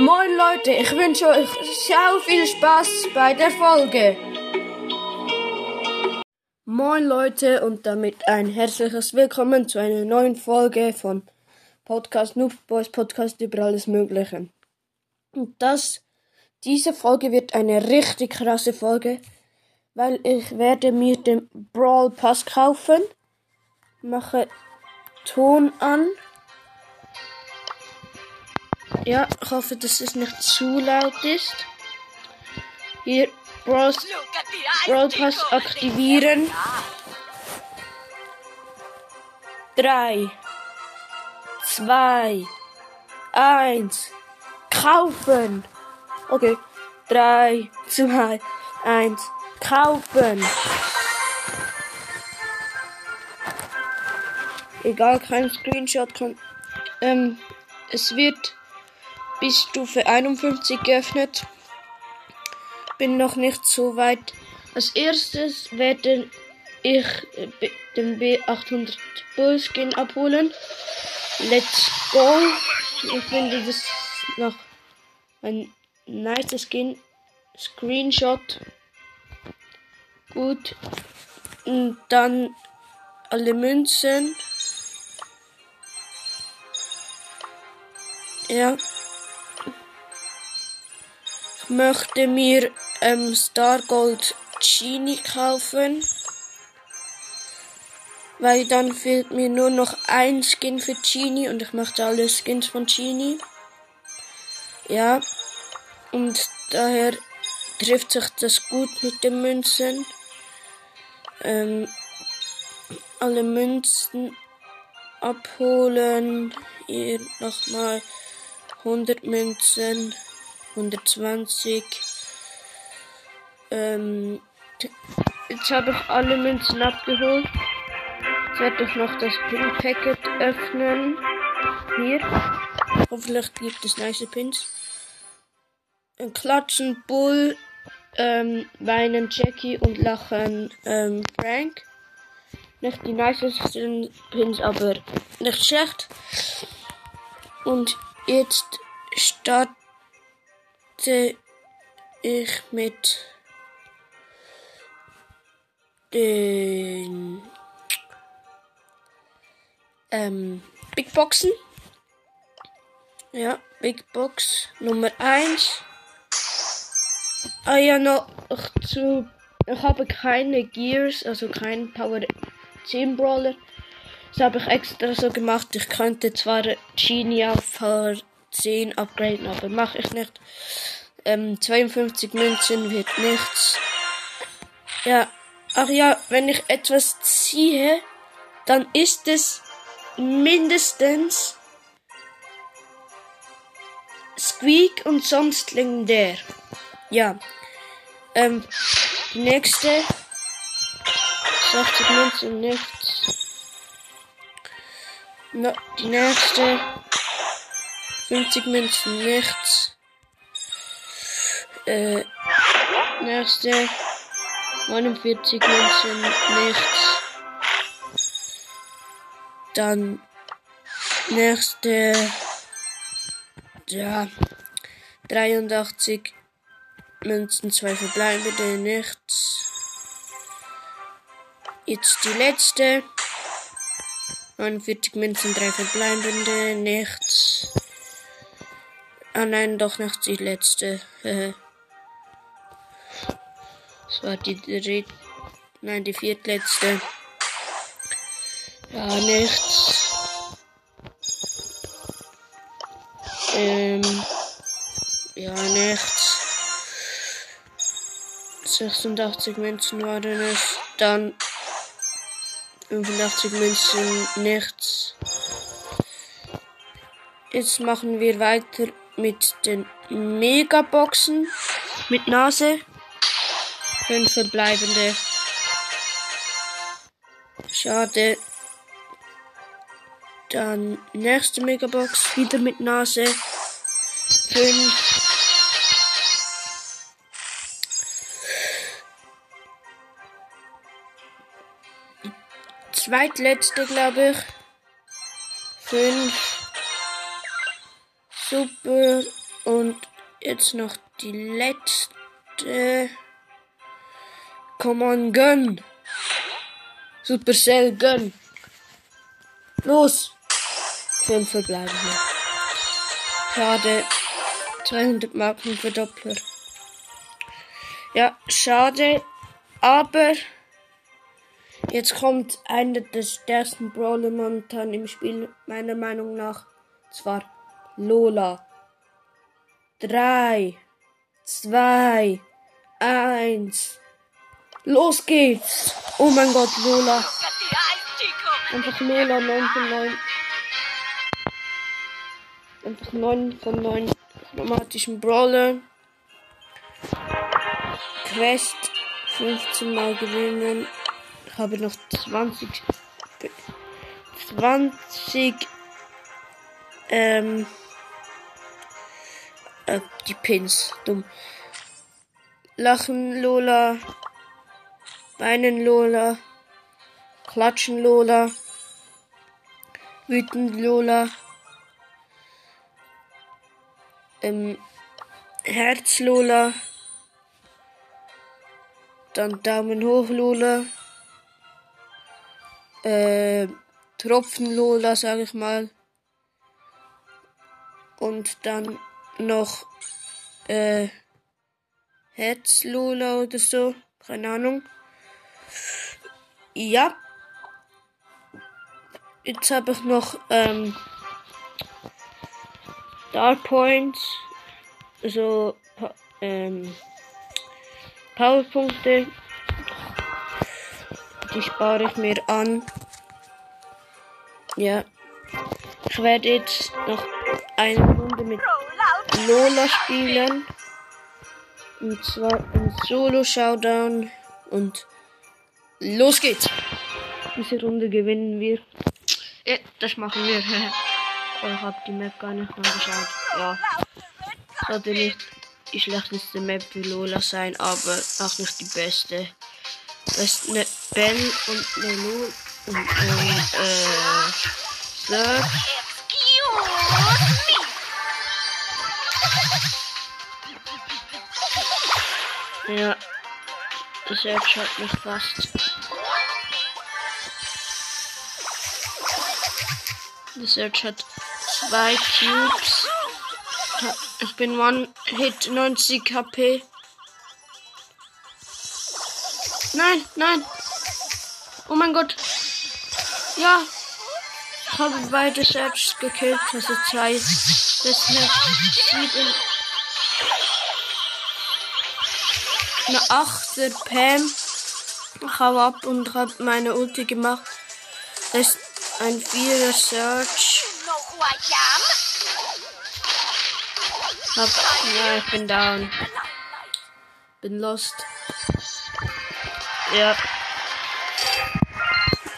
Moin Leute, ich wünsche euch sehr viel Spaß bei der Folge. Moin Leute und damit ein herzliches Willkommen zu einer neuen Folge von Podcast Noob Boys Podcast über alles Mögliche. Und das, diese Folge wird eine richtig krasse Folge, weil ich werde mir den Brawl Pass kaufen, mache Ton an ja, ich hoffe, dass es nicht zu laut ist. Hier, Brawl, Brawl Pass aktivieren. Drei, zwei, eins, kaufen. Okay, drei, zwei, eins, kaufen. Egal, kein Screenshot kann. Ähm, es wird bis Stufe 51 geöffnet. Bin noch nicht so weit. Als erstes werde ich äh, den B800 Bullskin abholen. Let's go. Ich finde das noch ein nice Skin. Screenshot. Gut. Und dann alle Münzen. Ja möchte mir ähm, Star Gold Genie kaufen. Weil dann fehlt mir nur noch ein Skin für Genie und ich möchte alle Skins von Genie. Ja. Und daher trifft sich das gut mit den Münzen. Ähm, alle Münzen abholen. Hier nochmal 100 Münzen. 120. Ähm, jetzt habe ich alle Münzen abgeholt. Jetzt werde ich noch das Pin Packet öffnen. Hier. Hoffentlich gibt es nice Pins. Ein Klatschen Bull, ähm, weinen Jackie und lachen ähm, Frank. Nicht die nicesten Pins, aber nicht schlecht. Und jetzt starte starte ich mit den ähm, Big Boxen. Ja, Big Box Nummer 1. Ah ja, noch zu. Ich habe keine Gears, also keinen Power 10 Brawler. Das habe ich extra so gemacht. Ich könnte zwar Genie auf 10 upgraden, aber mache ich nicht. Ähm, 52 Münzen wird nichts. Ja, ach ja, wenn ich etwas ziehe, dann ist es mindestens Squeak und sonst legendär. Ja. Ähm, nächste. 60 Münzen nichts. No, die nächste. 50 Münzen, nichts. Äh, nächste. 49 Münzen, nichts. Dann nächste. Ja. 83 Münzen, zwei verbleibende, nichts. Jetzt die letzte. 49 Münzen, drei verbleibende, nichts. Ah nein, doch noch die letzte. das war die dritte. Nein, die viertletzte. Ja, nichts. Ähm. Ja, nichts. 86 Münzen waren es. Dann 85 Münzen, nichts. Jetzt machen wir weiter mit den Megaboxen mit Nase. Fünf verbleibende. Schade. Dann nächste Megabox, wieder mit Nase. Fünf. Zweitletzte, glaube ich. Fünf. Super. Und jetzt noch die letzte. Come on, gönn. Supercell, gönn. Los. Fünf verbleiben hier. Schade. 200 Marken Verdoppler. Ja, schade. Aber jetzt kommt einer der stärksten Brawler momentan im Spiel, meiner Meinung nach. Zwar Lola. Drei, zwei, eins. Los geht's! Oh mein Gott, Lola. Einfach Lola 9 von 9. Einfach 9 von 9 chromatischen Brawler. Quest 15 Mal gewinnen. Ich habe noch 20. 20 ähm, äh, die Pins. Dumm. Lachen Lola. Weinen Lola. Klatschen Lola. Wütend Lola. Ähm, Herz Lola. Dann Daumen hoch Lola. Äh, Tropfen Lola, sag ich mal. Und dann noch äh, Herz Lola oder so. Keine Ahnung. Ja. Jetzt habe ich noch ähm, Dark Points. Also ähm, Powerpunkte. Die spare ich mir an. Ja. Ich werde jetzt noch eine Runde mit Lola spielen. Und zwar im Solo-Showdown. Und los geht's. Diese Runde gewinnen wir. Ja, das machen wir. ich hab die Map gar nicht angeschaut. Ja. Sollte nicht die schlechteste Map für Lola sein, aber auch nicht die beste. Das ist eine Bell und eine Lola und ein äh, Search. Ja, das Search hat mich fast. Das Search hat zwei Cubes. Ich bin One Hit 90 HP. Nein, nein. Oh mein Gott. Ja. Ich habe beide Searches gekillt. Also zwei. Das ist eine Eine 8 Pam. Ich habe ab und habe meine Ulti gemacht. Das ist ein 4er Search. Hab, ja, ich bin down. Bin lost. Ja.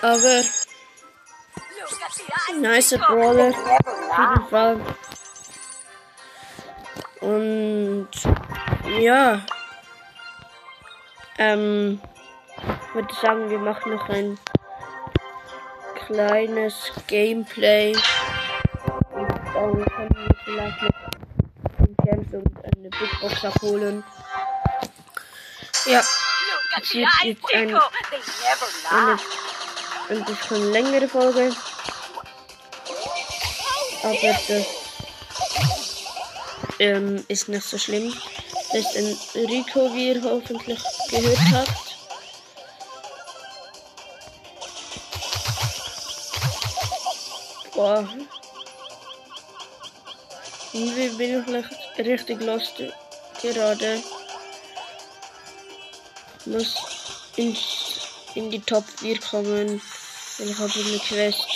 Aber. Nice Brawler. Auf jeden Fall. Und. Ja. Ähm. Ich würde sagen, wir machen noch ein kleines Gameplay. Und dann können wir vielleicht noch Camps und eine Big Box abholen. Ja, es wird jetzt ein, eine, ein bisschen längere Folge. Aber das ähm, ist nicht so schlimm. Das ist ein Rico, wie ihr hoffentlich gehört habt. Boah. Irgendwie bin ich richtig lost gerade. Muss ins, in die Top 4 kommen. Ich habe eine Quest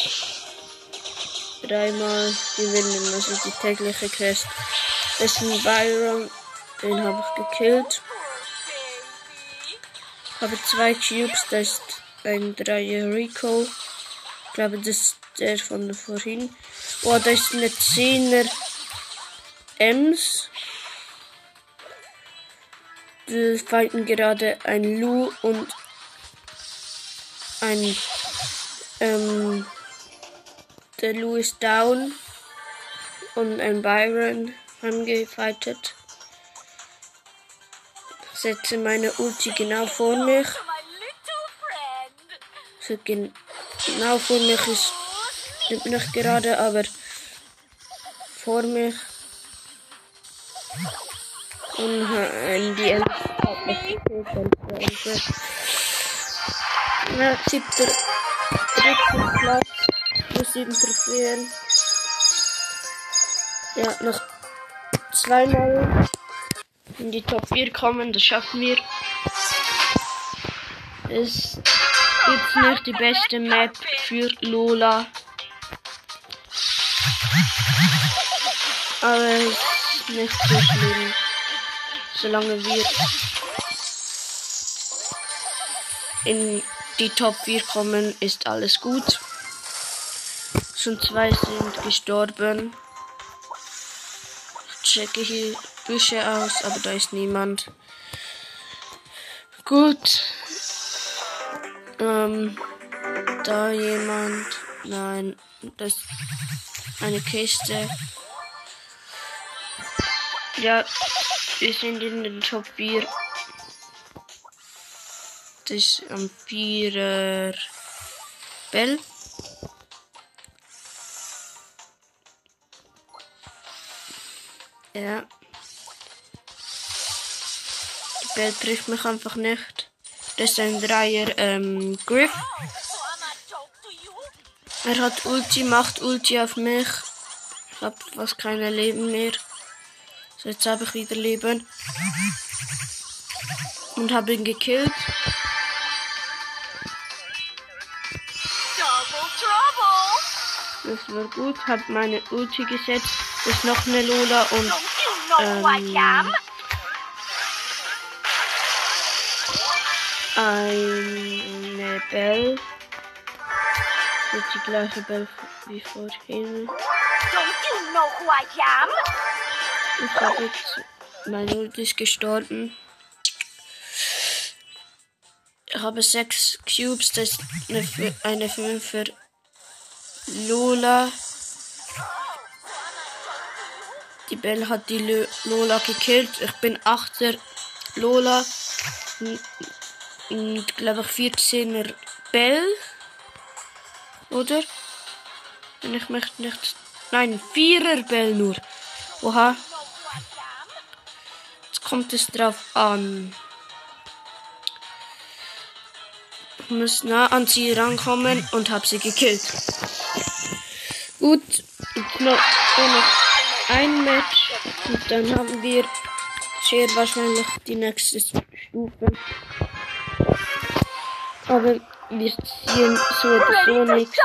dreimal gewinnen. Ist die tägliche Quest. Das ist ein Byron. Den habe ich gekillt. Habe zwei Cubes. Das ist ein 3 Rico. Ich glaube, das ist der von vorhin. Oh, das ist eine 10er Ems. Wir fighten gerade ein Lu und ein ähm, der Lu ist down und ein Byron angefightet. Setze meine Ulti genau vor mich. So genau vor mich ist nicht gerade, aber vor mich. Und äh, die Ende hat mich gekillt. Ja, siebter, dritter Platz, plus sieben Trophäen. Ja, noch zweimal in die Top 4 kommen, das schaffen wir. Es ist nicht die beste Map für Lola. Aber ist nicht so schlimm. Solange wir in die Top 4 kommen, ist alles gut. Schon zwei sind gestorben. Ich checke hier Büsche aus, aber da ist niemand. Gut. Ähm, da jemand. Nein, das ist eine Kiste. Ja, wir sind in den Top 4. Das ist am 4er Bell. Ja. Bell trifft mich einfach nicht. Das ist ein Dreier ähm, Griff. Er hat Ulti, macht Ulti auf mich. Ich hab fast keine Leben mehr. So, jetzt habe ich wieder Leben. Und habe ihn gekillt. Das war gut. Hab meine Ulti gesetzt. Das ist noch eine Lola und ähm, eine Bell. Das ist die gleiche Bell wie vorhin. Ich habe jetzt meine Ulti ist gestorben. Ich habe sechs Cubes, das ist eine, eine 5 für Lola. Die Bell hat die Lola gekillt. Ich bin 8er Lola. Und glaube ich 14er Bell. Oder? Wenn ich möchte nicht. Nein, 4er Bell nur. Oha. Jetzt kommt es drauf an. Ich muss nah an sie rankommen und habe sie gekillt. Gut, noch, noch ein Match und dann haben wir sehr wahrscheinlich die nächste Stufe. Aber wir ziehen so oder so nichts.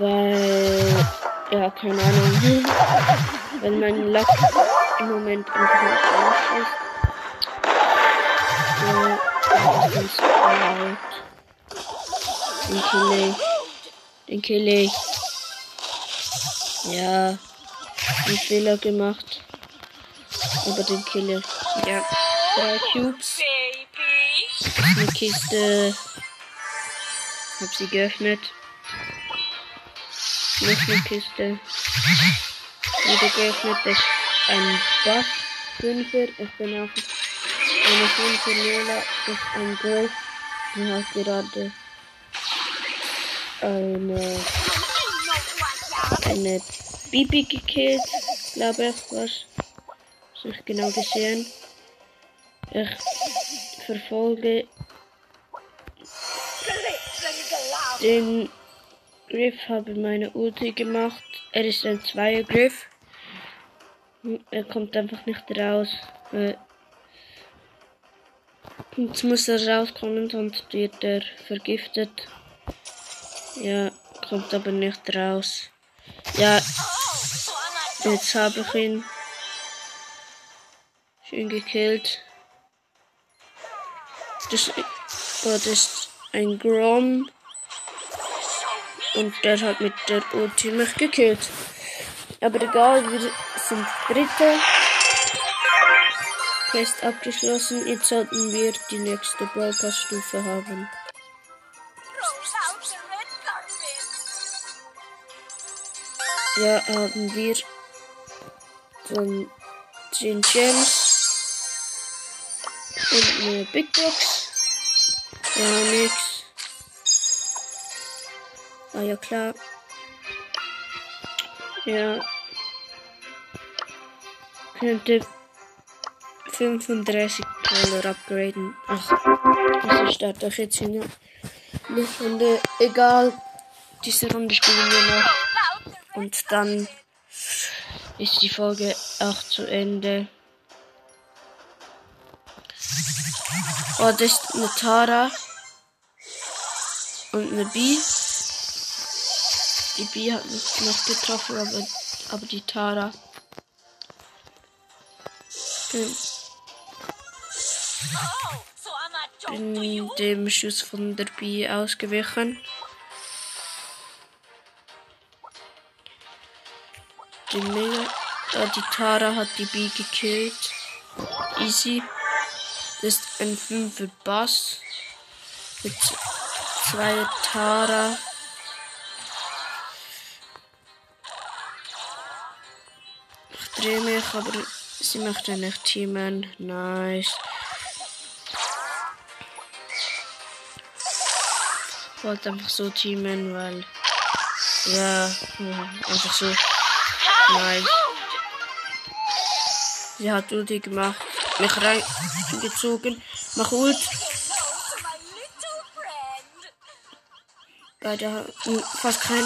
Weil, ja, keine Ahnung. Weil mein Luck im Moment einfach nicht aus ist. Ja, das ist alt. Den kill ich. Den kill ich. Ja. Einen Fehler gemacht. Aber den kill ich. Ja. Drei Cubes. Eine Kiste. Hab sie geöffnet. Noch eine Kiste. Wieder geöffnet. Das ist ein Buff. Fünfer. Ich bin auch eine Fünfer Lola. Das ist ein Golf. Die hat gerade eine eine Bibi gekillt, glaube ich, was. Ist nicht genau gesehen. Ich verfolge den Griff, habe meine Ulti gemacht. Er ist ein Zweier Griff. Er kommt einfach nicht raus. Jetzt muss er rauskommen, sonst wird er vergiftet. Ja, kommt aber nicht raus. Ja, jetzt habe ich ihn schön gekillt. Das, das ist ein Grom. Und der hat mit der Ulti mich gekillt. Aber egal, wir sind Dritte. Quest abgeschlossen. Jetzt sollten wir die nächste Brawl Stufe haben. Ja, haben wir. Dann 10 Gems. Und eine Big Box. Ja, nix. Ah ja, klar. Ja. Könnte 35 Dollar upgraden. Ach, das ist doch jetzt hier nicht Runde. Egal. Diese Runde spielen wir noch. Und dann ist die Folge auch zu Ende. Oh, das ist eine Tara. Und eine B. Die B hat mich noch getroffen, aber, aber die Tara. Bin, bin dem Schuss von der B ausgewichen. Die, Mega, äh, die Tara hat die B gekillt. Easy. Das ist ein 5 Bass. Mit zwei Tara. Ich drehe mich, aber sie möchte nicht teamen. Nice. Ich wollte einfach so teamen, weil. Ja, ja einfach so. Nice. Sie hat Ulti gemacht, mich reingezogen, mach Ult. Hatten fast kein.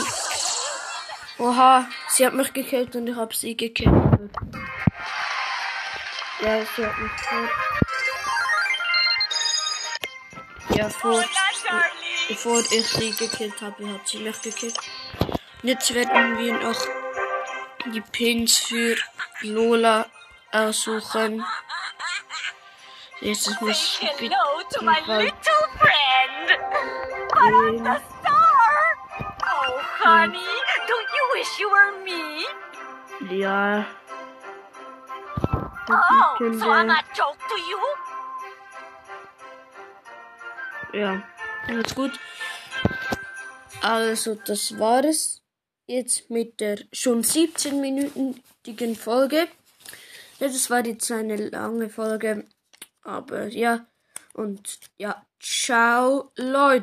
Oha, sie hat mich gekillt und ich habe sie gekillt. Ja, sie hat mich gekillt. Ja, vor, bevor ich sie gekillt habe, hat sie mich gekillt. Jetzt werden wir noch die Pins für Lola aussuchen. Jetzt muss ich bitte mal the star! Oh, honey, don't you wish you were me? Ja. Oh, so I'm a joke to you? Ja, alles gut. Also, das war es jetzt mit der schon 17-minütigen Folge. Ja, das war jetzt eine lange Folge. Aber ja, und ja, ciao Leute.